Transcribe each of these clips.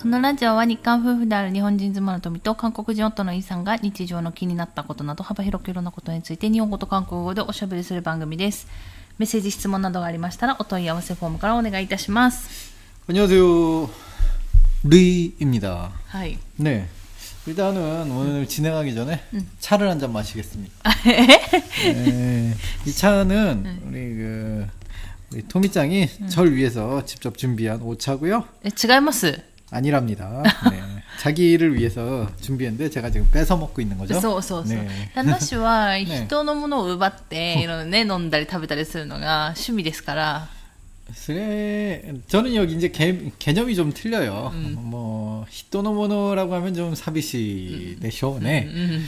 このラジオは日韓夫婦である日本人妻の富と韓国人夫のイさんが日常の気になったことなど幅広くいろんなことについて日本語と韓国語でおしゃべりする番組です。メッセージ、質問などがありましたらお問い合わせフォームからお願いいたします。 안녕하세요. 루이입니다. はい。 네. 일단은 오늘 진행하기 전에 차를 한 잔 마시겠습니다. 네. 이 차는 우리 그 우리 토미짱이 절 위해서 직접 준비한 오차고요. え、違います。 아니랍니다. 네. 자기를 위해서 준비했는데 제가 지금 뺏어 먹고 있는 거죠. そうそうそう。 네. 旦那氏はね人のものを奪って、いろいろね、飲んだり食べたりするのが趣味ですから。 그래, 저는 여기 이제 개, 개념이 좀 틀려요. 뭐 히토노모노라고 하면 좀 사비시 내쇼. 네. うん。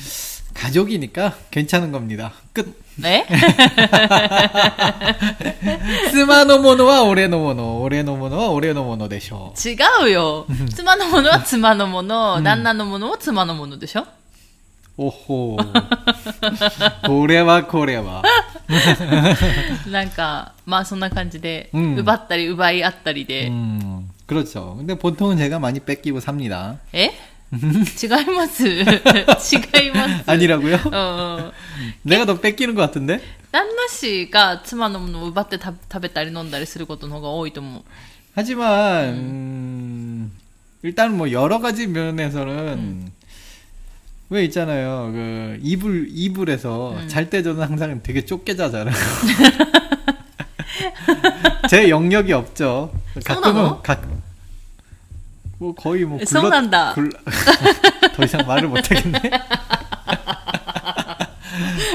가족이니까 괜찮은 겁니다. 끝. え 스마노모노와 오레노모노, 오레노모노와 오레노모노 되쇼. 違うよ。妻のものは妻のもの、旦那のものも妻のものでしょ 오호. 고래와 고래와. なんか、まあそんな感じで、うん奪ったり奪い合ったりで、 음, 그렇죠. 근데 보통은 제가 많이 뺏기고 삽니다. え 違います。違います。 아니라고요? うんうん。 내가 더 뺏기는 것 같은데? 旦那氏が妻のものを奪って食食べたり飲んだりすることの方が多いと思う。 하지만 음, 일단 뭐 여러 가지 면에서는 왜 있잖아요. 그 이불 이불에서 잘 때 저는 항상 되게 좁게 자잖아요. 제 영역이 없죠. 가끔은 써나노? 가, 뭐 거의 뭐 굴러 써난다. 굴러- 더 이상 말을 못 하겠네.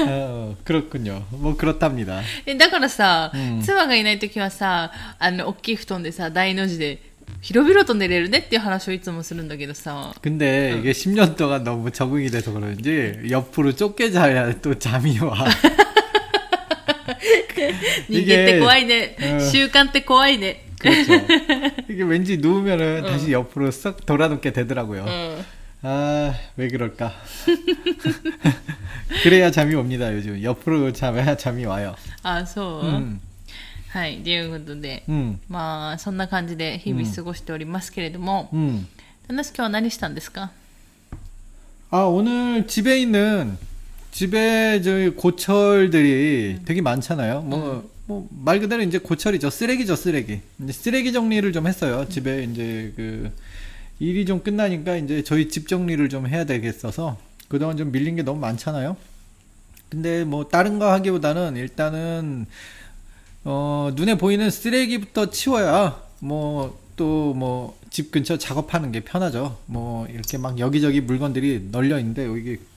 어, 그렇군요. 뭐 그렇답니다. え、だからさ、うん妻がいないときはさ、あの、大きい布団でさ、大の字で、広々と寝れるねっていう話をいつもするんだけどさ、 근데 이게 10년 동안 너무 적응이 돼서 그런지 옆으로 좁게 자야 또 잠이 와. 人間って怖いね。うん習慣って怖いね。 그렇죠. 이게 왠지 누우면은 다시 옆으로 썩 돌아눕게 되더라고요. うん。 아, 왜 그럴까? 그래야 잠이 옵니다, 요즘. 옆으로 자야 잠이 와요. あ、そう、 음, はい。ということで、 음, まあ、そんな感じで日々過ごしておりますけれども、 음. 旦那氏今日は何したんですか 아, 오늘 집에 있는, 집에 저희 고철들이 되게 많잖아요. 뭐, 뭐, 말 그대로 이제 고철이죠. 쓰레기죠, 쓰레기. 이제 쓰레기 정리를 좀 했어요. 집에 이제 그, 일이 좀 끝나니까 이제 저희 집 정리를 좀 해야 되겠어서 그동안 좀 밀린 게 너무 많잖아요. 근데 뭐 다른 거 하기보다는 일단은 어 눈에 보이는 쓰레기부터 치워야 뭐 또 뭐 집 근처 작업하는 게 편하죠. 뭐 이렇게 막 여기저기 물건들이 널려 있는데 여기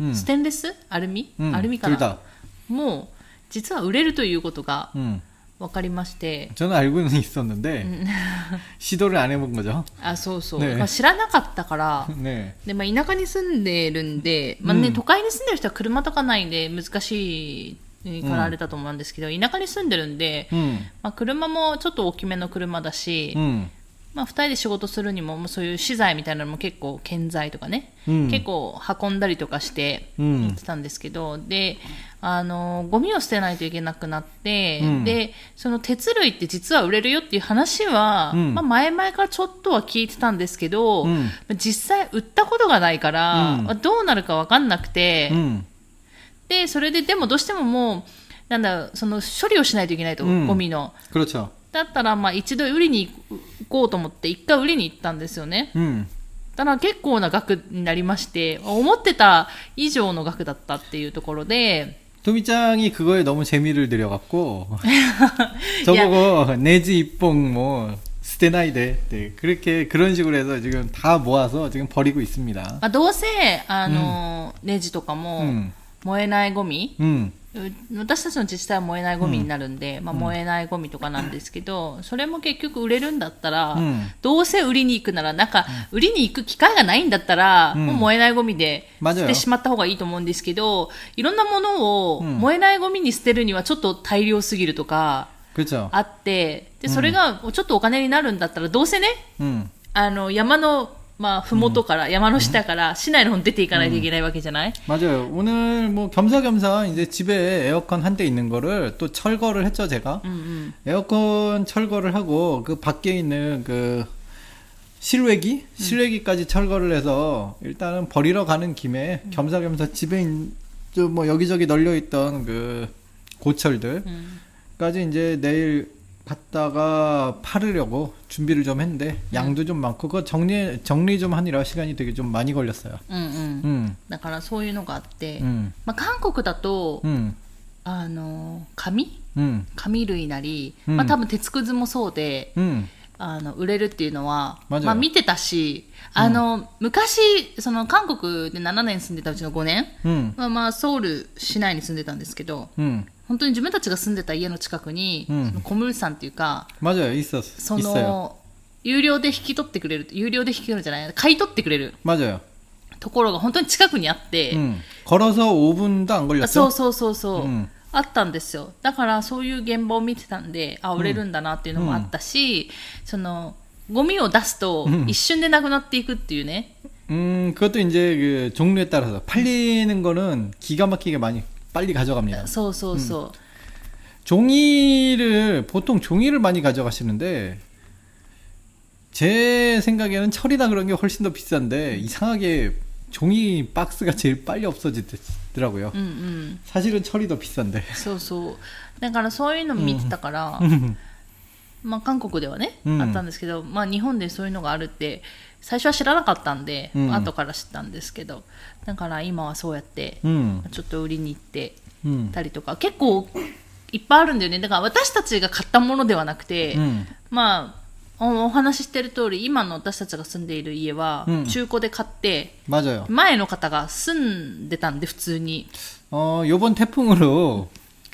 음, ステンレスアルミ、 음, アルミか 둘 な 다. もう、実は売れるということが 음. 分かりまして、 저는 알고는 있었는데 시도를 안 해본 거죠. あ、そうそう。ねまあ、知らなかったから、 네. で、まあ、田舎に住んでるんで、まあね、うん都会に住んでる人は車とかないんで難しいからあれだと思うんですけど、田舎に住んでるんで、 음, まあ、車もちょっと大きめの車だし、 음, まあ、2人で仕事するにもそういう資材みたいなのも結構建材とかね、うん、結構運んだりとかして行ってたんですけど、うん、であのゴミを捨てないといけなくなって、うん、でその鉄類って実は売れるよっていう話は、まあ、前々からちょっとは聞いてたんですけど、実際売ったことがないから、どうなるか分かんなくて、でそれででもどうしてももうなんだその処理をしないといけないと、ゴミの。だったらまあ一度売りに行く。こうと思って、一回売りに行ったんですよね。 음, ただ結構な額になりまして、思ってた以上の額だったっていうところで、 토미짱이 그거에 너무 재미를 들여갖고 저보고 내지 입봉 뭐 스테나이데 네, 그렇게 그런 식으로 해서 지금 다 모아서 지금 버리고 있습니다. まあ、どうせ、あの、ネジとかも、 음, 燃えないゴミ 음, う 私たちの自治体は燃えないゴミになるんで、うん、まあ、燃えないゴミとかなんですけど、うん、それも結局売れるんだったら、うん、どうせ売りに行くならなんか売りに行く機会がないんだったら、もう燃えないゴミで捨ててしまった方がいいと思うんですけどいろんなものを燃えないゴミに捨てるにはちょっと大量すぎるとかあってでそれがちょっとお金になるんだったらどうせね、あの山の まあ、ふもとから、山の下から市内の方に出ていかないといけないわけじゃない、 맞아요. 오늘 뭐 겸사겸사 이제 집에 에어컨 한 대 있는 거를 또 철거를 했죠, 제가. うんうん、 에어컨 철거를 하고 그 밖에 있는 그 실외기? 실외기까지 철거를 해서 일단은 버리러 가는 김에 겸사겸사 집에 좀 뭐 여기저기 널려 있던 그 고철들까지 음. 이제 내일 갔다가 팔으려고 준비를 좀 했는데 양도 좀 많고 그거 정리 정리 좀 하느라 시간이 되게 좀 많이 걸렸어요. うんうん 음. だからそういうのがあって、 음. まあ、韓国だと、 음. あの紙 음. 紙類なり、うんまあ、多分鉄くずもそうで 음. あの売れるっていうのは、 맞아요 まあ、見てたしあの、昔その韓国で7年住んでたうちの5年 음. は、まあ、ソウル市内に住んでたんですけど 음. 本当に自分たちが住んでた家の近くに、うんそのコムルさんっていうか 맞아요. 있었 そ 있어요. の有料で引き取ってくれる有料で引き取るんじゃない買い取ってくれる 맞아요. ところが本当に近くにあって、 음. 걸어서 5분도 안 あ 걸렸죠? そうそうそうそう、うんあったんですよだからそういう現場を見てたんであ売れるんだなっていうのもあったし、そのゴミを出すとうん一瞬でなくなっていくっていうね、 음, 그것도 이제 그 종류에 따라서 팔리는 거는 기가 막히게 많이 빨리 가져갑니다. そうそうそう、 종이를 보통 종이를 많이 가져가시는데 제 생각에는 철이나 그런 게 훨씬 더 비싼데 이상하게 종이 박스가 제일 빨리 없어지더라고요. うんうん、 사실은 철이 더 비싼데. そうそうだからそういうの見てたから、 まあ、韓国ではね、うんあったんですけど、まあ、日本でそういうのがあるって最初は知らなかったんで、うん後から知ったんですけどだから今はそうやって、 음, ちょっと売りに行って 음, たりとか結構いっぱいあるんだよねだから私たちが買ったものではなくて、 음, まあおお話ししてる通り今の私たちが住んでいる家はうん中古で買って、 맞아요. 前の方が住んでたんで普通に 어, 요번 태풍으로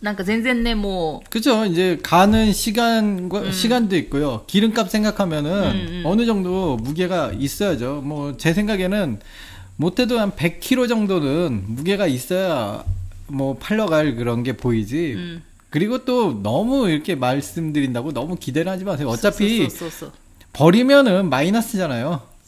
なんか全然ねも 그죠. 이제 가는 시간과 시간도 있고요. 기름값 생각하면은 음, 음. 어느 정도 무게가 있어야죠. 뭐 제 생각에는 못해도 한 100kg 정도는 무게가 있어야 뭐 팔러 갈 그런 게 보이지. う、うん、 그리고 또 너무 이렇게 말씀드린다고 너무 기대를 하지 마세요. 어차피 そうそうそうそう 버리면은 마이너스잖아요.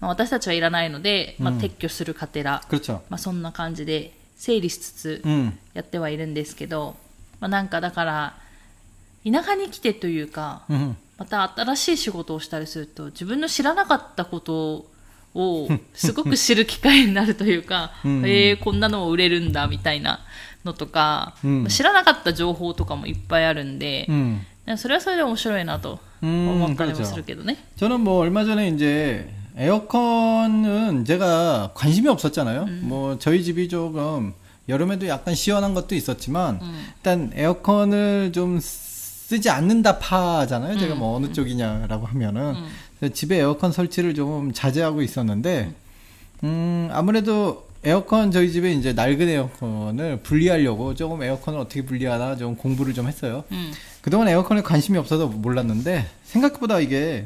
まあ、私たちはいらないので、まあ、うん撤去するかてら、 그렇죠. まあ、そんな感じで整理しつつ 음, やってはいるんですけど、まあ、なんかだから田舎に来てというか 음, また新しい仕事をしたりすると自分の知らなかったことをすごく知る機会になるというか、うんえー、こんなのも売れるんだみたいなのとか、うん知らなかった情報とかもいっぱいあるんで、 음. それはそれで面白いなと思 음, ったりも 그렇죠. するけどね。 저는 뭐 얼마 전에 이제 에어컨은 제가 관심이 없었잖아요. 뭐 저희 집이 조금 여름에도 약간 시원한 것도 있었지만 음. 일단 에어컨을 좀 쓰지 않는다 파잖아요. 제가 뭐 어느 쪽이냐라고 하면은 음. 집에 에어컨 설치를 좀 자제하고 있었는데 음 아무래도 에어컨 저희 집에 이제 낡은 에어컨을 분리하려고 조금 에어컨을 어떻게 분리하나 좀 공부를 좀 했어요. 그동안 에어컨에 관심이 없어서 몰랐는데 생각보다 이게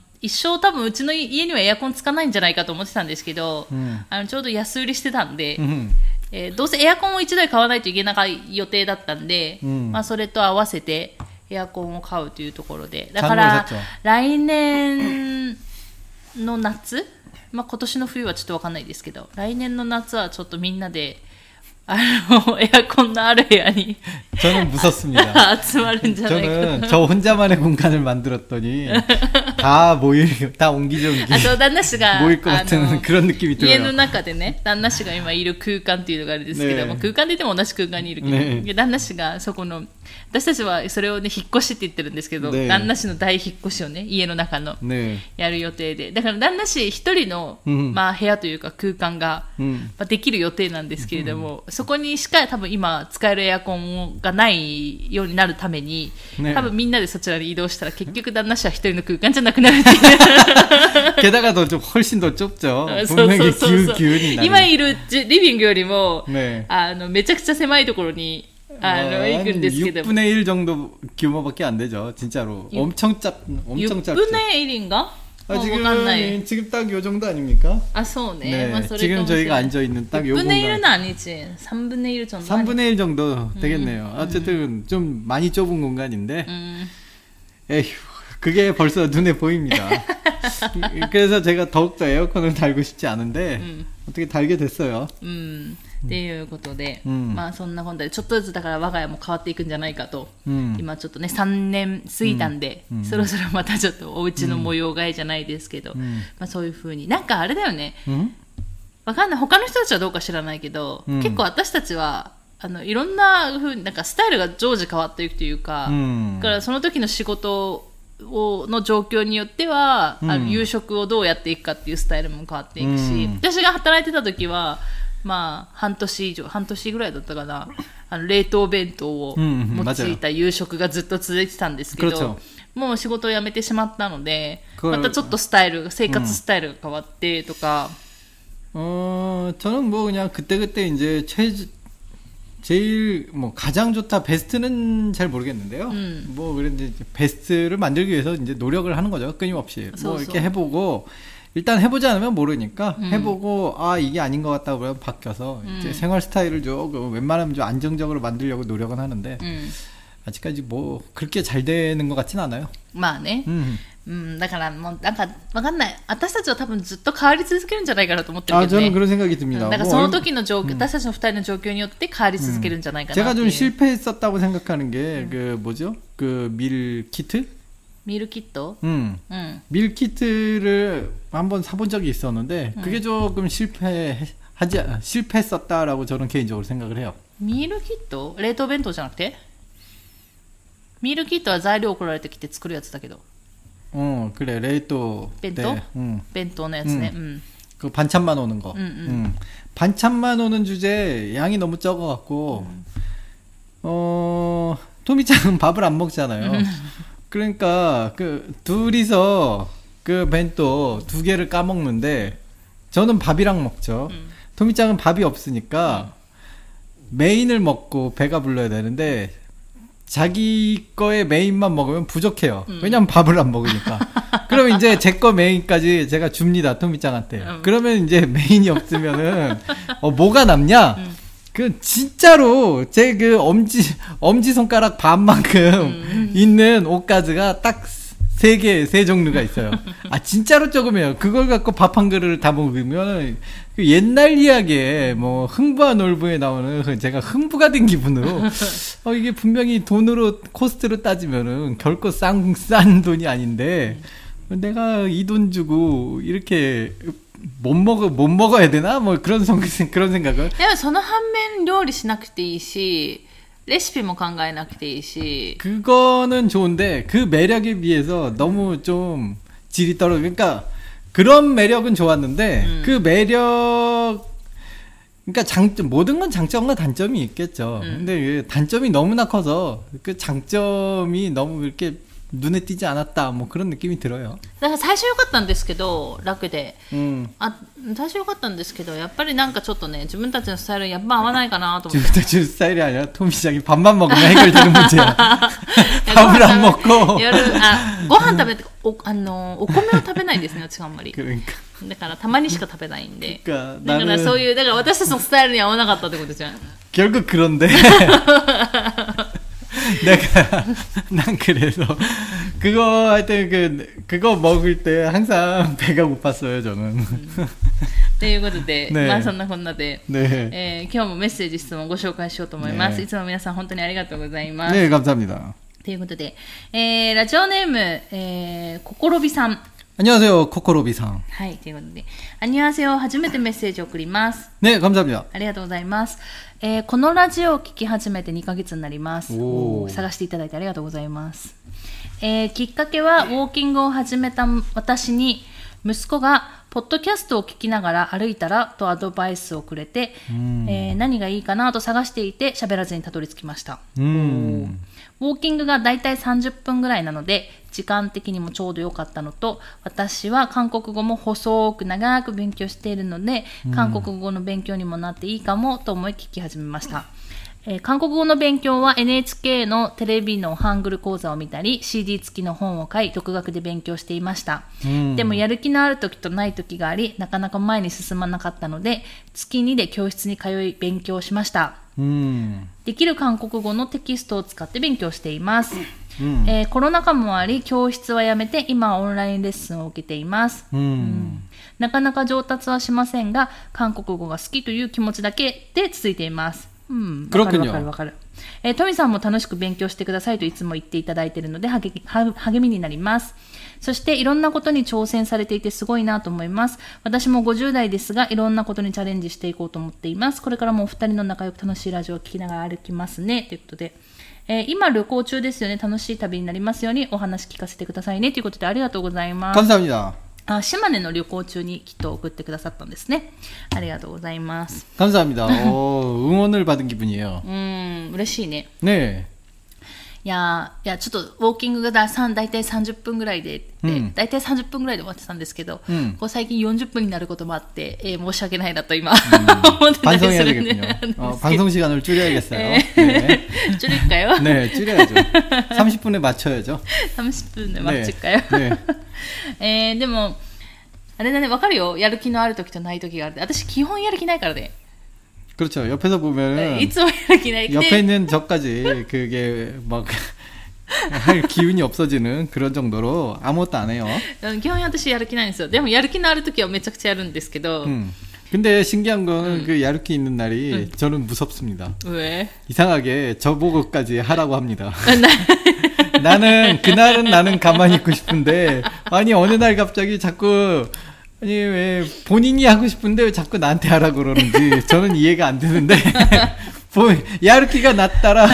一生多分うちの家にはエアコンつかないんじゃないかと思ってたんですけど、 음, あの、ちょうど安売りしてたんで、 음. えーどうせエアコンを1台買わないといけない予定だったんで、うん。まあ、それと合わせてエアコンを買うというところで。だから来年の夏、まあ、今年の冬はちょっとわかんないですけど来年の夏はちょっとみんなであのエアコンのある部屋に 저는 무섭습니다. 集まるんじゃないか 저는 저 혼자만의 공간을 만들었더니 다 모일, 다 옹기종기 あと旦那氏が 모일 것 あ 같은 の 그런 느낌이 家の 들어요. 中でね旦那氏が今いる空間っていうのがあるんですけども、ね空間で言っても同じ空間にいるけど、ねで旦那氏がそこの 私たちはそれをね引っ越しって言ってるんですけど、ね旦那氏の大引っ越しをね家の中の 네, やる予定でだから旦那氏一人の、うんまあ、部屋というか空間が、 음, まあ、できる予定なんですけれども、そこにしか多分今使えるエアコンがないようになるために、ね多分みんなでそちらに移動したら結局旦那氏は一人の空間じゃなくなるっていう 게다가 더 좀 훨씬 더 좁죠. そうそう 분명히 そうそう 기운 기운이 今 나는. いるじリビングよりも、 네. あのめちゃくちゃ狭いところに 6분의 1 정도 규모밖에 안 되죠. 진짜로. 6, 엄청 작 엄청 작죠. 6분의 1인가? 아, 지금 지금 딱 요 정도 아닙니까? 아, 소네. 네. 지금 저희가 앉아 있는 딱 요 공간. 6분의 1은 아니지. 3분의 1 정도. 3분의 1 정도 되겠네요. 음, 어쨌든 음. 좀 많이 좁은 공간인데. 음. 에휴. 그게 벌써 눈에 보입니다. 그래서 제가 더욱더 에어컨을 달고 싶지 않은데 어떻게 달게 됐어요. 음. っていうことで、うん、まあそんな本題でちょっとずつだから我が家も変わっていくんじゃないかと、うん、今ちょっとね3年過ぎたんで、うん、そろそろまたちょっとお家の模様替えじゃないですけど、まあそういうふうになんかあれだよね、わかんない。他の人たちはどうか知らないけど、結構私たちはあのいろんなふうになんかスタイルが常時変わっていくというか、だからその時の仕事をの状況によっては、あの夕食をどうやっていくかっていうスタイルも変わっていくし、私が働いてた時はまあ半年以上半年ぐらいだったかなあの冷凍弁当をうんうん用いた夕食がずっと続いてたんですけど、 그렇죠 もう仕事を辞めてしまったので 그걸 またちょっとスタイル生活スタイルが変わってとか、 어, 저는 뭐 그냥 그때그때 이제 최, 제일 뭐 가장 좋다 베스트는 잘 모르겠는데요. 음. 뭐 그런데 이제 베스트를 만들기 위해서 이제 노력을 하는 거죠. 끊임없이. 뭐 소, 이렇게 소. 해보고 일단 해보지 않으면 모르니까 음. 해보고 아 이게 아닌 것 같다고 그러면 바뀌어서 이제 음. 생활 스타일을 조금 웬만하면 좀 안정적으로 만들려고 노력은 하는데 うん、 아직까지 뭐 그렇게 잘 되는 것 같진 않아요. まあね、 음. うん、だからもうなんかわかんない私たちは多分ずっと変わり続けるんじゃないかなと思ってる 아 けどね 저는 그런 생각이 う 듭니다. んだから 뭐 その 얼- 時の状況、私たちの二人の状況によって変わり続けるんじゃないかな 제가 ってい 좀 う 실패했었다고 생각하는 게 그 뭐죠? 그 밀키트? ミルキット 음. うん。 밀키트를 한번 사본 적이 있었는데 그게 조금 실패하지 실패했었다라고 저는 개인적으로 생각을 해요. ミルキット冷凍弁当じゃなくてミルキットは材料送られてきて作るやつだけど。 어 그래 레이또 벤또? 때, 음, 弁当のやつね。うん。 그 반찬만 오는 거. 음, 음. 음. 반찬만 오는 주제 양이 너무 적어갖고 어 토미짱은 밥을 안 먹잖아요. 음. 그러니까 그 둘이서 그 벤또 두 개를 까먹는데 저는 밥이랑 먹죠. 음. 토미짱은 밥이 없으니까 메인을 먹고 배가 불러야 되는데 자기 거의 메인만 먹으면 부족해요. 음. 왜냐면 밥을 안 먹으니까. 그럼 이제 제 거 메인까지 제가 줍니다. 토미짱한테. 음. 그러면 이제 메인이 없으면은 어 뭐가 남냐? 음. 그 진짜로 제 그 엄지 엄지 손가락 반만큼 음. 있는 옷가즈가 딱 세 개, 세 종류가 있어요. 아, 진짜로 조금해요. 그걸 갖고 밥 한 그릇을 다 먹으면, 그 옛날 이야기에, 뭐, 흥부와 놀부에 나오는, 그 제가 흥부가 된 기분으로, 어, 이게 분명히 돈으로, 코스트로 따지면은, 결코 싼, 싼 돈이 아닌데, 내가 이 돈 주고, 이렇게, 못 먹어, 못 먹어야 되나? 뭐, 그런, 성, 그런 생각을. でもその反面料理しなくていいし、 레시피 뭐考えなくていいし 그거는 좋은데 그 매력에 비해서 너무 좀 질이 떨어. 그러니까 그런 매력은 좋았는데 음. 그 매력 그러니까 장점 모든 건 장점과 단점이 있겠죠. 음. 근데 그 단점이 너무나 커서 그 장점이 너무 이렇게 눈에 띄지 않았다. 뭐 그런 느낌이 들어요. だから最初良かったんですけど楽で 음. あ最初良かったんですけどやっぱりなんかちょっとね自分たちのスタイルにやっぱ合わないかなと思って 지금부터 주 스타일이 아니라 토미장이 밥만 먹으면 해결되는 문제야. 밥을 안 먹고. 夜あご飯食べておあのお米を食べないんですね私はあんまり 그러니까. だからたまにしか食べないんで 그러니까 だから 나는 そういうだから私たちのスタイルに合わなかったってことじゃん 결국 그런데 내가 난 그래서 그거 할 때 그 그거 먹을 때 항상 배가 고팠어요 저는 ということで、ねまあそんなこんなで、 네 えー今日もメッセージ質問をご紹介しようと思います、ねいつも皆さん本当にありがとうございます、 네 감사합니다 ということで、えーラジオネーム、えー、こころびさん 안녕하세요 코코로비상 はいということでアニュアセを初めてメッセージを送ります 네 감사합니다 ありがとうございます。 えーこのラジオを聞き始めて2ヶ月になります。探していただいてありがとうございます。えーきっかけはウォーキングを始めた私に息子がポッドキャストを聞きながら歩いたらとアドバイスをくれて、えー何がいいかなと探していて喋らずにたどり着きました。음ウォーキングがだいたい30分ぐらいなので時間的にもちょうど良かったのと私は韓国語も細く長く勉強しているので、韓国語の勉強にもなっていいかもと思い聞き始めました、えー韓国語の勉強は NHK のテレビのハングル講座を見たり CD 付きの本を買い独学で勉強していました、でもやる気のある時とない時がありなかなか前に進まなかったので月2で教室に通い勉強しました。음できる韓国語のテキストを使って勉強しています、うん、えー、コロナ禍もあり教室はやめて今オンラインレッスンを受けています、うん、うん、なかなか上達はしませんが韓国語が好きという気持ちだけで続いています、うん、わかるわかるわかる、えー、トミさんも楽しく勉強してくださいといつも言っていただいているので励みになります。そしていろんなことに挑戦されていてすごいなと思います。私も50代ですが、いろんなことにチャレンジしていこうと思っています。これからもお二人の仲良く楽しいラジオを聴きながら歩きますね。ということで、えー今旅行中ですよね。楽しい旅になりますようにお話聞かせてくださいね。ということでありがとうございます。 감사합니다 あ島根の旅行中にきっと送ってくださったんですね。ありがとうございます。 감사합니다 어, 응원을 받은 기분이에요 うん、嬉しいね。 네 いやーいやちょっとウォーキングがださん大体30分ぐらいで、でうん大体30分ぐらいで終わってたんですけど、うんこう最近40分になることもあって、えー申し訳ないなと今、思ってたりす 반성해야 るんで 되겠군요 なん 어, ですけど 방송 시간을 줄여야겠어요 네. ちょりっかよ、 네 줄여야죠 30분에 맞춰야죠 30分で待っちっかよ、 네 えーでもあれだねわかるよやる気のある時とない時があるって私基本やる気ないからね、 그렇죠 옆에서 보면은 いつもやる気ない 옆에 で 있는 저까지 그게 막 할 기운이 없어지는 그런 정도로 아무것도 안 해요. うん基本私やる気ないんですよでもやる気のある時はめちゃくちゃやるんですけど、 음. 근데 신기한 거는 그 야르키 있는 날이 저는 무섭습니다. 上 이상하게 저보고까지 하라고 합니다. 나는 그날은 나는 가만히 있고 싶은데 아니 어느 날 갑자기 자꾸 아니 왜 본인이 하고 싶은데 왜 자꾸 나한테 하라고 그러는지 저는 이해가 안 되는데 보- 야르키가 낫따라.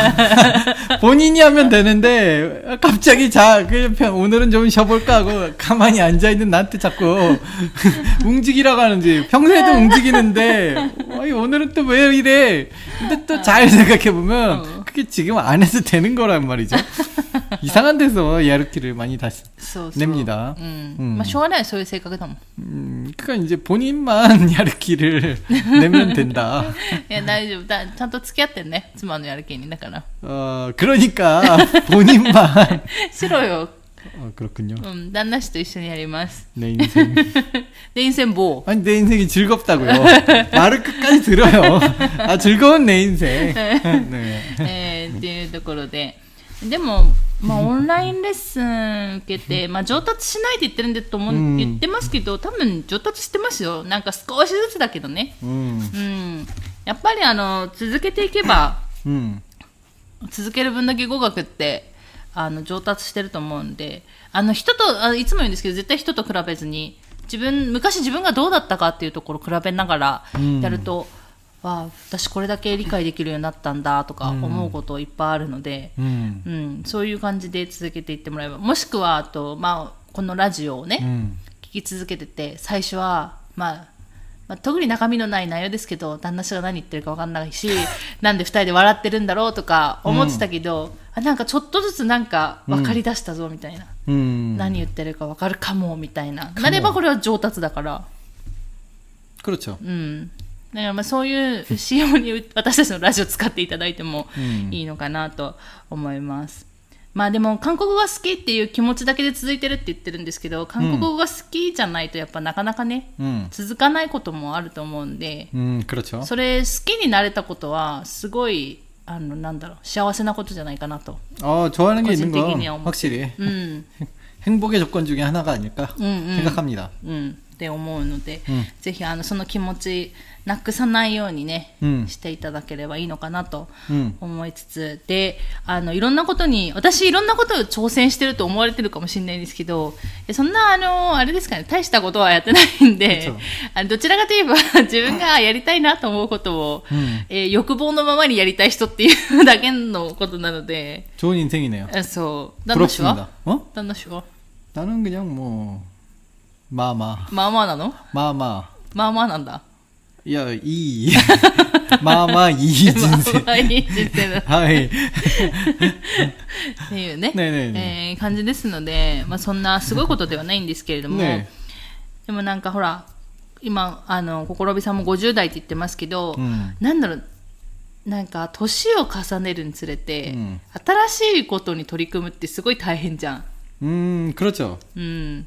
본인이 하면 되는데 갑자기 자 그, 오늘은 좀 쉬어볼까 하고 가만히 앉아 있는 나한테 자꾸 움직이라고 하는지. 평소에도 움직이는데 오늘은 또 왜 이래? 근데 또 잘 생각해 보면 그게 지금 안 해도 되는 거란 말이죠 이상한 데서 야르키를 많이 다시 そうそう 냅니다 うんうんまあしょうがないそういう性格だもん 음, 그러니까 이제 본인만 야르키를 내면 된다 いや大丈夫だちゃんと付き合ってんね妻のやる気にだから 어 그러니까 본인만 しろよ、 어, 그렇군요 うん、旦那氏と一緒にやります 내 인생 電線棒 아니 내 인생이 즐겁다고요 말을 끝까지 들어요 아 즐거운 내 인생 네. えーっていうところででも、まあ、オンラインレッスン受けて、まあ、上達しないって言ってるんでと思う、うん言ってますけど多分上達してますよなんか少しずつだけどね 음, うんやっぱりあの続けていけば 음, 続ける分だけ語学って あの上達してると思うんであの人とあいつも言うんですけど絶対人と比べずに自分昔自分がどうだったかっていうところを比べながらうん。やると、わあ私これだけ理解できるようになったんだとかうん。思うこといっぱいあるので、うん。うんそういう感じで続けていってもらえばもしくはあと、まあ、このラジオをね、うん。聞き続けてて最初は、まあ、まあ特に中身のない内容ですけど旦那氏が何言ってるか分かんないしなんで2人で笑ってるんだろうとか思ってたけど、あなんかちょっとずつなんか分かりだしたぞみたいな、うん何言ってるか分かるかもみたいななればこれは上達だから。 그렇죠. うん、だからまあそういう仕様に私たちのラジオ使っていただいてもうんいいのかなと思います。まあでも韓国語が好きっていう気持ちだけで続いてるって言ってるんですけど韓国語が好きじゃないとやっぱなかなかね、 음. 続かないこともあると思うんで 음, 그렇죠. それ好きになれたことはすごい あのなんだろう幸せなことじゃないかなと。 어, 좋아하는 게 있는 건 거짓되기냐, 뭐. 확실히 うん、 행복의 조건 중에 하나가 아닐까 음, 음. 생각합니다. うん、 って思うので、うんぜひあのその気持ちなくさないようにね、うんしていただければいいのかなと 음. 思いつつであのいろんなことに私いろんなことを挑戦してると思われてるかもしれないんですけどえそんなあのあれですかね大したことはやってないんでそうあのどちらかといえば自分がやりたいなと思うことを、うんえー欲望のままにやりたい人っていうだけのことなので 좋은 인생이네요. えそう旦那氏 부럽습니다. は 어? 旦那氏は 나는 그냥 뭐 마마 まあまあなの 마마 まあまあなんだ 야, 이 마마 이 진세. まあいい人生だ 하이. っていうね、ねえねえねえー感じですので、まあ、そんなすごいことではないんですけれども、ねでもなんかほら今あの心びさんも50代って言ってますけど、うんなんだろうなんか年を重ねるにつれて、うん新しいことに取り組むってすごい大変じゃん。 음, 그렇죠. うん。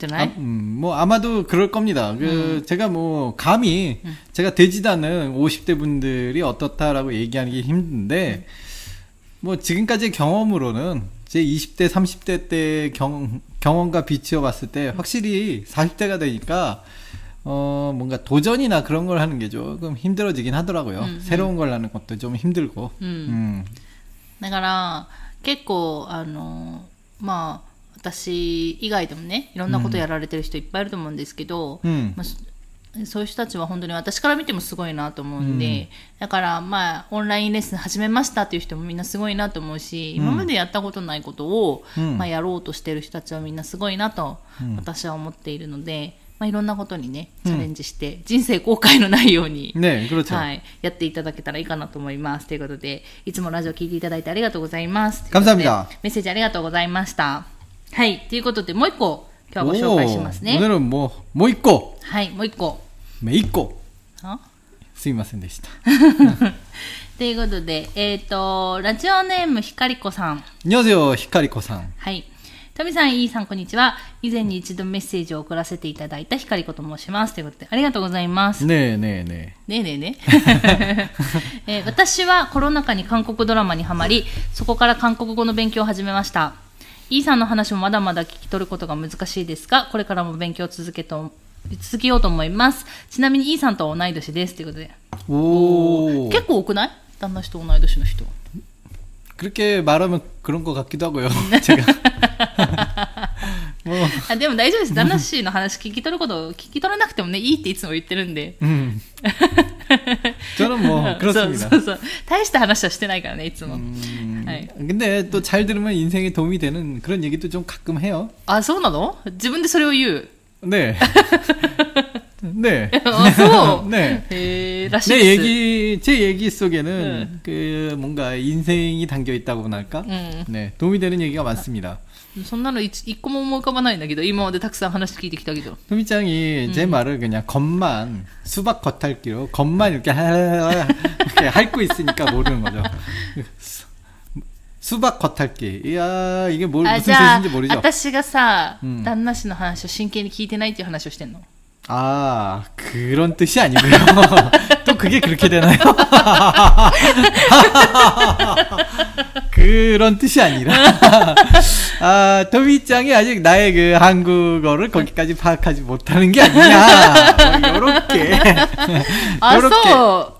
じゃな 아, い、 음, 뭐 아마도 그럴 겁니다. 그 제가 뭐 감히 제가 되지도 않은 50대 분들이 어떻다라고 얘기하기 힘든데 뭐 지금까지의 경험으로는 제 20대, 30대 때 경, 경험과 비추어 봤을 때 확실히 40대가 되니까 어 뭔가 도전이나 그런 걸 하는 게 조금 힘들어지긴 하더라고요. 새로운 걸 하는 것도 좀 힘들고. 음. だから結構あのまあ 私以外でもねいろんなことやられてる人いっぱいいると思うんですけど、うんまあ、そういう人たちは本当に私から見てもすごいなと思うんで、うん、だからまあオンラインレッスン始めましたっていう人もみんなすごいなと思うし、うん、今までやったことないことを、まあ、やろうとしてる人たちはみんなすごいなと私は思っているので。まあ、いろんなことにね、チャレンジして、うん、人生後悔のないように、ね、はい、やっていただけたらいいかなと思います。ということで、いつもラジオ聞いていただいてありがとうございます。メッセージありがとうございました。はい、ということで、もう一個、今日ご紹介しますね。もう、もう一個。はい、もう一個。め一個。すいませんでした。ということで、えっ、ー、と、ラジオネームひかりこさん。にょぜよひかりこさん。はい。トミさん、イーさん、こんにちは。以前に一度メッセージを送らせていただいたひかりこと申します。ということで、ありがとうございます。ねえねえねえ。ねえねえねえ え、私はコロナ禍に韓国ドラマにはまり、そこから韓国語の勉強を始めました。イーさんの話もまだまだ聞き取ることが難しいですが、これからも勉強を続けと続けようと思います。ちなみにイーさんとは同い年です。ということで。 오. 結構多くない旦那氏と同い年の人。 그렇게 말하면 그런 것 같기도 하고요. 제가. 뭐, あでも大丈夫です。旦那氏の話聞き取ること、聞き取らなくてもね、いいっていつも言ってるんで。 음. 저는 뭐 そう 그렇습니다. そうそう。大した話はしてないからね、いつも。 음, 아이. 근데 또 잘 들으면 인생에 도움이 되는 그런 얘기도 좀 가끔 해요. あ、そうなの自分でそれを言う。 네. 네. あ、そう。 네. へえ、らしい 내 です。 얘기, 제 얘기 속에는 그 뭔가 인생이 담겨 있다고나 할까? うん。 네. 도움이 되는 얘기가 많습니다. そんなの一一個も思い浮かばないんだけど、今までたくさん話聞いてきたけど。 토미짱이 제 말을 그냥 겉만 수박 겉핥기로 겉만 이렇게 하- 이렇게 핥고 있으니까 모르는 거죠. 수- 수박 겉핥기. 이야 이게 뭘 あ、 무슨 じゃあ 뜻인지 、 모르죠. 私がさ、うん旦那氏の話を真剣に聞いてないっていう話をしてんの。 아 그런 뜻이 아니고요. 또 그게 그렇게 되나요? 그런 뜻이 아니라 아 토미짱이 아직 나의 그 한국어를 거기까지 파악하지 못하는 게 아니냐. 뭐 요렇게 あ、 요렇게 そう。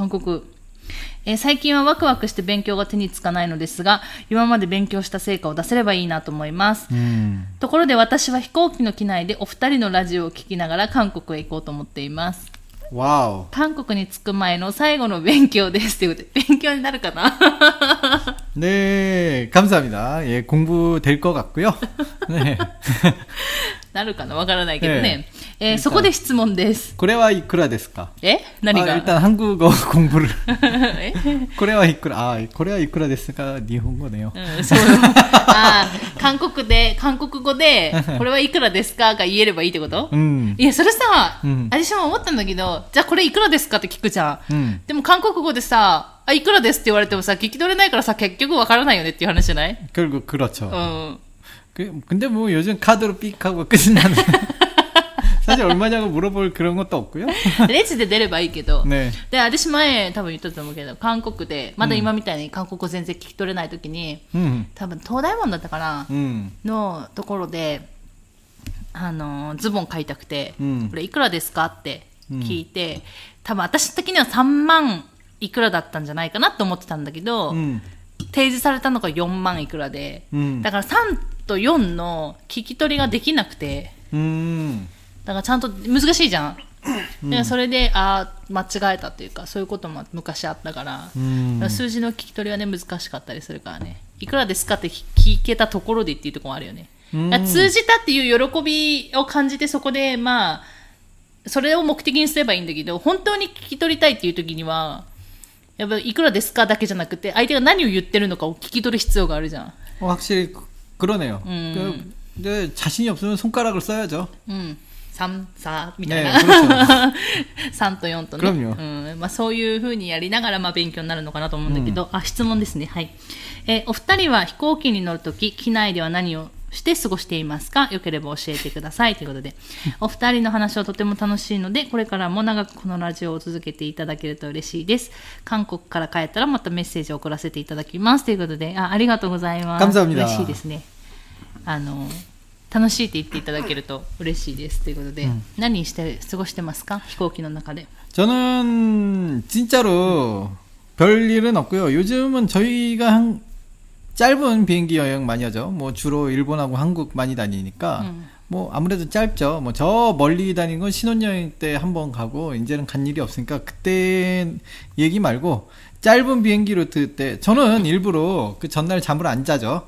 韓国。えー最近はワクワクして勉強が手につかないのですが、今まで勉強した成果を出せればいいなと思います。 음. ところで私は飛行機の機内でお二人のラジオを聞きながら韓国へ行こうと思っています。 와우 韓国に着く前の最後の勉強です。ということで、勉強になるかな 네 감사합니다 예 공부 될 것 같고요 네 なるかなわからないけどね。えーえそこで質問です。 고래와 이쿠라 데스까 え何 아, が、 일단 한국어 공부를 え 고래와 이쿠라 아 고래와 이쿠라 데스가 일본어네요 うん、そうよ。あー韓国で、韓国語で、これはいくらですかが言えればいいってこと 음 いや、それさ、うん私も思ったんだけど、じゃあこれいくらですかって聞くじゃん。 음. でも韓国語でさ、あ、いくらですって言われてもさ、聞き取れないからさ、結局わからないよねっていう話じゃない 결국 그렇죠 うん。 그, 근데 뭐 요즘 카드로 삑 하고 끝이 나는 사실 얼마냐고 물어볼 그런 것도 없고요 レジで出ればいいけど。 네 で、私前多分言ったと思うけど、韓国で、まだ今みたいに韓国語全然聞き取れない時に、 음, 多分東大門だったかな、 음, のところで、あの、ズボン買いたくて、うんこれいくらですかって聞いて、多分私的には3万いくらだったんじゃないかなと思ってたんだけど、 음, 提示されたのが4万いくらで、 음, だから3 と4の聞き取りができなくて、 음, だからちゃんと難しいじゃん。でそれで、ああ、間違えたっていうか、そういうことも昔あったから、から数字の聞き取りはね、難しかったりするからね。いくらですかって聞けたところでっていうところもあるよね。通じたっていう喜びを感じて、そこで、まあ、それを目的にすればいいんだけど、本当に聞き取りたいっていう時には、やっぱいくらですかだけじゃなくて、相手が何を言ってるのかを聞き取る必要があるじゃん。 어, 확실히 그- 그러네요. 음. 그, 근데 자신이 없으면 손가락을 써야죠. うん。3、3みたいねな。そうそう3と4とね。 그럼요 うん。まあそういう風にやりながら、まあ勉強になるのかなと思うんだけど、あ、質問ですね。はい。えーお二人は飛行機に乗るとき、機内では何を して過ごしていますかよければ教えてください。ということで、お二人の話はとても楽しいので、これからも長くこのラジオを続けていただけると嬉しいです。韓国から帰ったらまたメッセージを送らせていただきます。ということで、あありがとうございます。 감사합니다 嬉しいですね。あの、楽しいって言っていただけると嬉しいです。ということで、何して過ごしてますか飛行機の中で。 저는 진짜로 별 일은 없고요. 요즘은 저희가 한 짧은 비행기 여행 많이 하죠. 뭐 주로 일본하고 한국 많이 다니니까 음. 뭐 아무래도 짧죠. 뭐 저 멀리 다닌 건 신혼여행 때 한 번 가고 이제는 간 일이 없으니까 그때 얘기 말고 짧은 비행기 로트 때 저는 일부러 그 전날 잠을 안 자죠.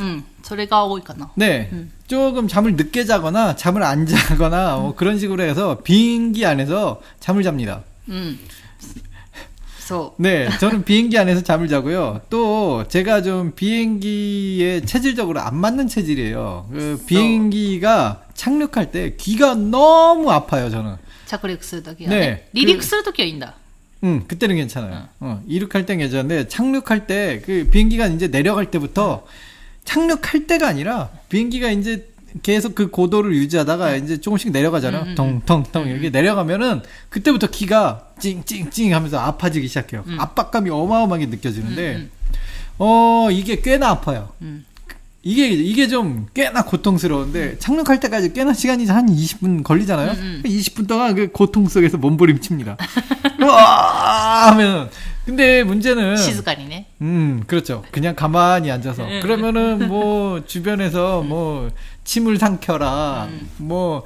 음, 저래가 오이거나. 네, 음. 조금 잠을 늦게 자거나 잠을 안 자거나 뭐 그런 식으로 해서 비행기 안에서 잠을 잡니다. 음. 잤어. 네, 저는 비행기 안에서 잠을 자고요. 또 제가 좀 비행기에 체질적으로 안 맞는 체질이에요. 그 비행기가 착륙할 때 귀가 너무 아파요, 저는. 자꾸리릭스도기요 네. 네 리릭스도 껴인다. 응, 음, 그때는 괜찮아요. 어. 어, 이륙할 땐 괜찮은데 착륙할 때 그 비행기가 이제 내려갈 때부터 어. 착륙할 때가 아니라 비행기가 이제 계속 그 고도를 유지하다가 이제 조금씩 내려가잖아요. 음, 음, 덩덩덩 이렇게 내려가면은 그때부터 귀가 찡찡찡 하면서 아파지기 시작해요. 음. 압박감이 어마어마하게 느껴지는데 음, 어 이게 꽤나 아파요. 이게 이게 좀 꽤나 고통스러운데 착륙할 때까지 꽤나 시간이 한 20분 걸리잖아요. 음, 음. 20분 동안 그 고통 속에서 몸부림칩니다. 와 하면 근데 문제는 시간이네 음, 그렇죠. 그냥 가만히 앉아서 음. 그러면은 뭐 주변에서 음. 뭐 침을 삼켜라. 음. 뭐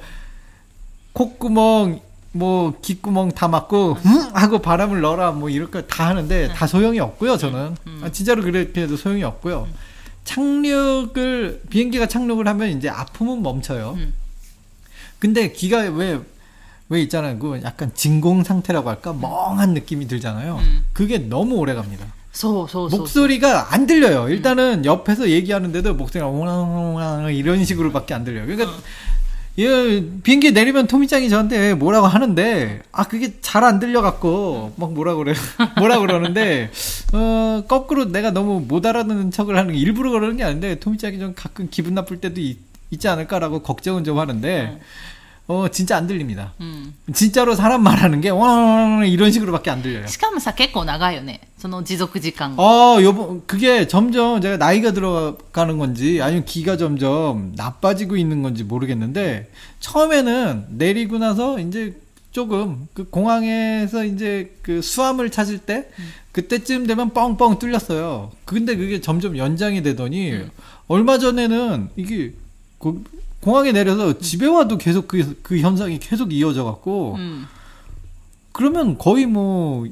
콧구멍 뭐 귓구멍 다 막고 음? 하고 바람을 넣어라 뭐 이럴 거 다 하는데 음. 다 소용이 없고요, 저는. 아, 진짜로 그렇게 해도 소용이 없고요. 착륙을 비행기가 착륙을 하면 이제 아픔은 멈춰요. 근데 귀가 왜 왜 있잖아요. 그 약간 진공 상태라고 할까? 멍한 느낌이 들잖아요. 음. 그게 너무 오래 갑니다. 목소리가 안 들려요. 일단은 음. 옆에서 얘기하는데도 목소리가 웅웅웅 이런 식으로밖에 안 들려요. 그러니까 어. 예, 비행기 내리면 토미짱이 저한테 뭐라고 하는데 아 그게 잘 안 들려갖고 막 뭐라 그래 뭐라 그러는데 어 거꾸로 내가 너무 못 알아듣는 척을 하는 게 일부러 그러는 게 아닌데 토미짱이 좀 가끔 기분 나쁠 때도 있, 지 않을까라고 걱정은 좀 하는데 어. 어 진짜 안 들립니다. 음. 진짜로 사람 말하는 게 와 이런 식으로밖에 안 들려요. 시간은 사꽤 나가요네. その 지속 시간. 어, 여보, 그게 점점 제가 나이가 들어가는 건지 아니면 기가 점점 나빠지고 있는 건지 모르겠는데 처음에는 내리고 나서 이제 조금 그 공항에서 이제 그 수함을 찾을 때 음. 그때쯤 되면 뻥뻥 뚫렸어요. 근데 그게 점점 연장이 되더니 음. 얼마 전에는 이게 그 공항에 내려서 집에 와도 계속 그, 그 현상이 계속 이어져 갖고 음. 그러면 거의 뭐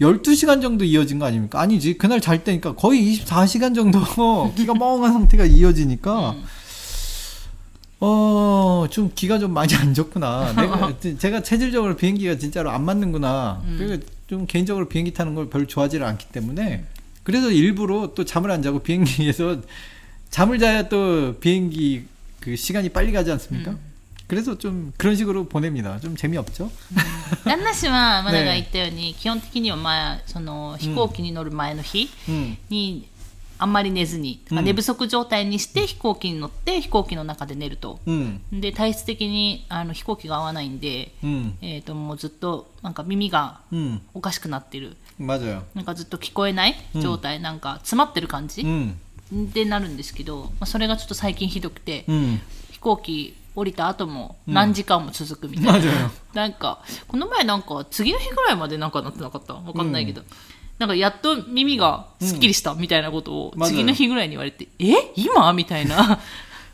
12시간 정도 이어진 거 아닙니까? 아니지. 그날 잘 때니까 거의 24시간 정도 귀가 멍한 상태가 이어지니까 음. 어, 좀 기가 좀 많이 안 좋구나. 내가, 제가 체질적으로 비행기가 진짜로 안 맞는구나. 음. 그러니까 좀 개인적으로 비행기 타는 걸 별로 좋아하지를 않기 때문에. 음. 그래서 일부러 또 잠을 안 자고 비행기에서 잠을 자야 또 비행기 그 시간이 빨리 가지 않습니까? 음. 그래서 좀 그런 식으로 보냅니다. 좀 재미없죠? 旦那氏は、まだねが言ったように、基本的には、まあ、その、飛行機に乗る前の日 음. に、あんまり寝ずに、うん寝不足状態にして飛行機に乗って、飛行機の中で寝ると。 음. で、体質的にあの飛行機が合わないんで、 음. えっ、と、もうずっと、なんか耳が 음. おかしくなってる。 맞아요. なんかずっと聞こえない状態、なんか詰まってる感じ、 음. でなるんですけど、まあ、それがちょっと最近ひどくて、 음. 飛行機降りた後も何時間も続くみたいな、 맞아요. なんかこの前なんか次の日ぐらいまでなんかなってなかったわかんないけど、なんかやっと耳がすっきりしたみたいなことを 맞아요 次の日ぐらいに言われて、え今みたいな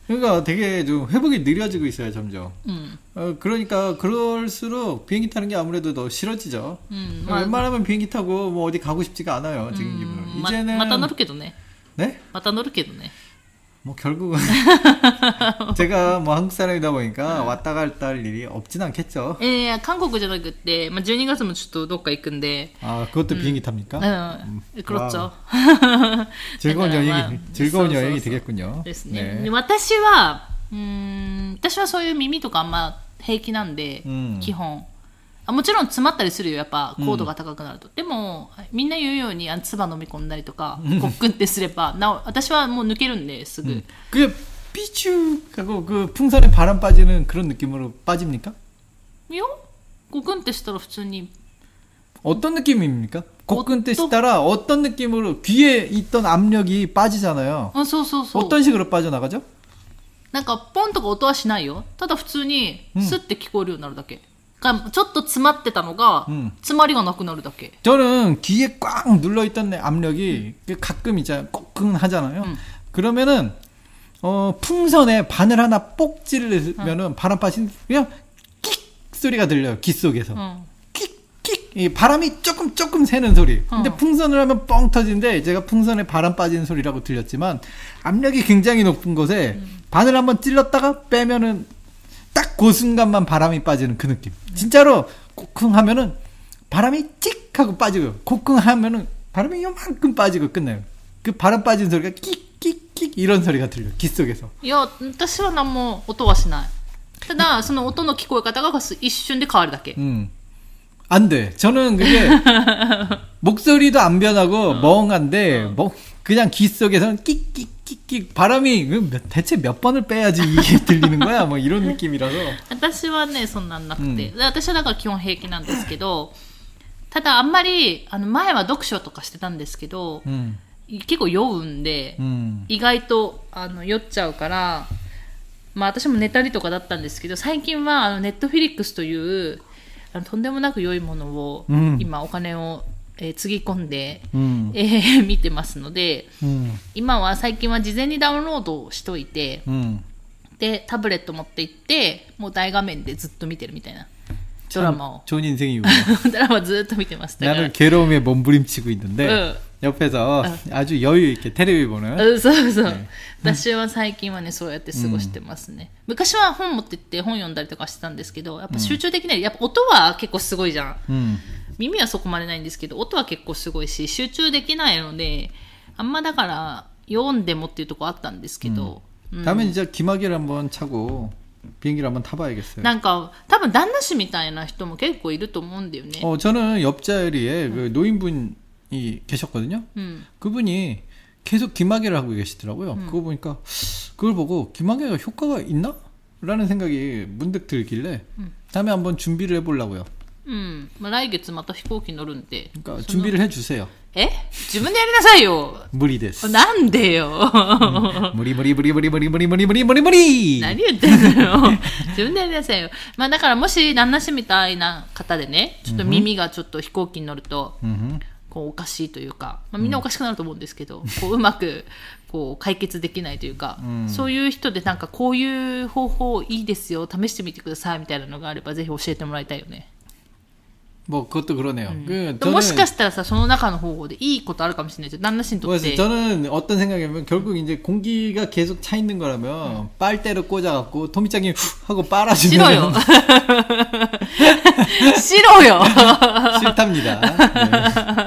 그러니까 되게 좀 회복이 느려지고 있어요, 점점. うん、 어, 그러니까 그럴수록 비행기 타는 게 아무래도 더 싫어지죠. うんまあ 웬만하면 비행기 타고 뭐 어디 가고 싶지가 않아요, 지금 うん 기분은. ま 이제는 また乗るけどね 네? また乗るけどね 뭐 결국은 제가 뭐 한국 사람이다 보니까 왔다 갔다 할 일이 없진 않겠죠. えー、韓国じゃなくって、まあ、12月もちょっとどっか行くんで 아, 그것도 비행기 탑니까? うん、그렇죠 즐거운 だから 여행이 まあ 즐거운 そうそうそう 여행이 되겠군요. ですね。 네. で私は、うーん、私はそういう耳とかあんま平気なんで、うん基本。 あもちろん詰まったりするよ、やっぱ高度が高くなると。でも、みんな言うように、あの唾飲み込んだりとか、コックンってすれば、なお、私はもう抜けるんで、すぐ。 그게 삐죽하고 그 풍선에 바람 빠지는 그런 느낌으로 빠집니까? いや、コックンってしたら普通に、 어떤 느낌입니까? 곡근 뜻이 따라 어떤 느낌으로 귀에 있던 압력이 빠지잖아요. あ、そうそうそう。 어떤 식으로 빠져나가죠? なんか、ポンとか音はしないよ。ただ普通に、うんスッて聞こえるようになるだけ。かち 그러니까 저도 츠마때 단어가 츠마리가 나꾸나루 닦게. 저는 귀에 꽉 눌러 있던 내 압력이 음. 가끔 이제 꽁하잖아요. 음. 그러면은 어 풍선에 바늘 하나 뽁 찌르면은 음. 바람 빠진 그냥 끽 소리가 들려요. 귀 속에서. 음. 이 바람이 조금 조금 새는 소리. 근데 어. 풍선을 하면 뻥 터지는데 제가 풍선에 바람 빠지는 소리라고 들렸지만 압력이 굉장히 높은 곳에 바늘 한번 찔렀다가 빼면은 딱 그 순간만 바람이 빠지는 그 느낌. 진짜로 코쿵 하면은 바람이 찍 하고 빠지고 코쿵 하면은 바람이 요만큼 빠지고 끝나요. 그 바람 빠진 소리가 끽끽끽 이런 소리가 들려. 귀 속에서. いや、私は何も音はしない。ただ、その音の聞こえ方が一瞬で変わるだけ。 음. 안 돼. 저는 그게 목소리도 안 변하고 멍한데 뭐 그냥 귀 속에서는 끽끽 끽끽 바람이 그 몇- 대체 몇 번을 빼야지 이게 들리는 거야? 뭐 이런 느낌이라서. 私はね、そんなんなくて。うんで私はだから基本平気なんですけど、ただあんまり、あの前は読書とかしてたんですけど、 음. 結構酔うんで、 음. 意外とあの酔っちゃうから、まあ私も寝たりとかだったんですけど、最近はあのネットフィリックスというあのとんでもなく良いものを、うん今お金を、 えーつぎ込んで、 음. えー見てますので、 음. 今は最近は事前にダウンロードしといて、 음. で、タブレット持って行って、もう大画面でずっと見てるみたいな。ドラマを。 좋은 인생이군요. ドラマずっと見てます。だから 나는 괴로움에 몸부림치고 있는데 응. 옆에서 아주 여유 있게 테레비 보는 うんそうそう、ね私は最近はねそうやって過ごしてますね、昔は本持ってって本読んだりとかしてたんですけどやっぱ集中できない、やっぱ音は結構すごいじゃん 음. 耳はそこまでないんですけど音は結構すごいし集中できないのであんまだから読んでもっていうとこあったんですけど、うん 다음에 진짜 기마개를 한번 차고 비행기를 한번 타봐야겠어요. なんか多分旦那氏みたいな人も結構いると思うんだよね 어, 저는 옆자리에 그 노인분이 계셨거든요. うん、 그분이 계속 기마개를 하고 계시더라고요. 그거 보니까 그걸 보고 기마개가 효과가 있나? 라는 생각이 문득 들길래 다음에 한번 준비를 해보려고요. うんまあ、来月また飛行機乗るんで 그러니까 준비를 해주세요. え自分でやりなさいよ 무리데스. なんでよ 무리 무리 무리 무리 무리 무리 무리 무리 무리 무리. 何言ってんのよ自分でやりなさいよまあだからもし旦那氏みたいな方でねちょっと耳がちょっと飛行機に乗ると、 음흠. こうおかしいというか、まあ、みんなおかしくなると思うんですけど、こううまくこう解決できないというか、うんそういう人でなんかこういう方法いいですよ試してみてくださいみたいなのがあればぜひ教えてもらいたいよね。 뭐 그것도 그러네요. 그 もしか 저는 したらさその中の方法でいいことあるかもしれないじゃん旦那氏にとっ 그래서 て 저는 어떤 생각이냐면 결국 이제 공기가 계속 차 있는 거라면 빨대를 꽂아갖고 토미짱이 훅 하고 빨아주면 白よ白よ 싫답니다. 네.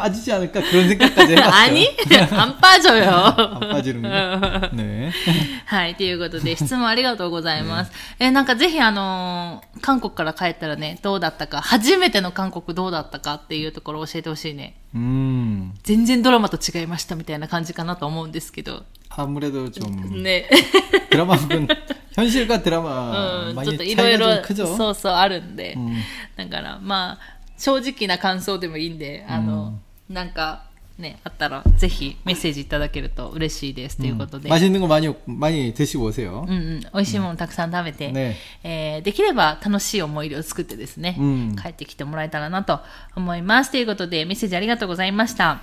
빠지지 않을까 그런 생각까지 해봤어요. アニアンパジョよ 안 빠지는구나. 네. はい、ということで、質問ありがとうございます。えーなんかぜひあのー韓国から帰ったらね、どうだったか、初めての韓国どうだったかっていうところを教えてほしいね。 음 全然ドラマと違いましたみたいな感じかなと思うんですけど。 아무래도 좀 ね。 드라마는 현실과 う 드라마 ん、ちょ 많이 っといろい 차이가 ろ 좀 、 크죠. そうそうあるんで。うんだから、まあ、正直な感想でもいいんで、あの、 なんか、ね、あったら、ぜひメッセージいただけると嬉しいです。ということで。 맛있는 거 많이 많이 드시고 오세요. うんうん、美味しいものたくさん食べて、ねえーできれば楽しい思い出を作ってですね、うん帰ってきてもらえたらなと思います。ということで、メッセージありがとうございました。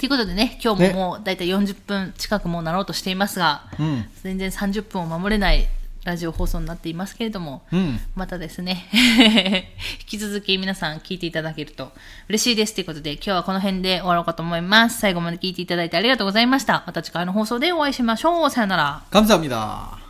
ということでね、今日もねもうだいたい40分近くもうなろうとしていますが、 음. 全然30分を守れない ラジオ放送になっていますけれども、 음. またですね、引き続き皆さん聞いていただけると嬉しいですということで、今日はこの辺で終わろうかと思います。最後まで聞いていただいてありがとうございました。また次回の放送でお会いしましょう。さよなら。 감사합니다.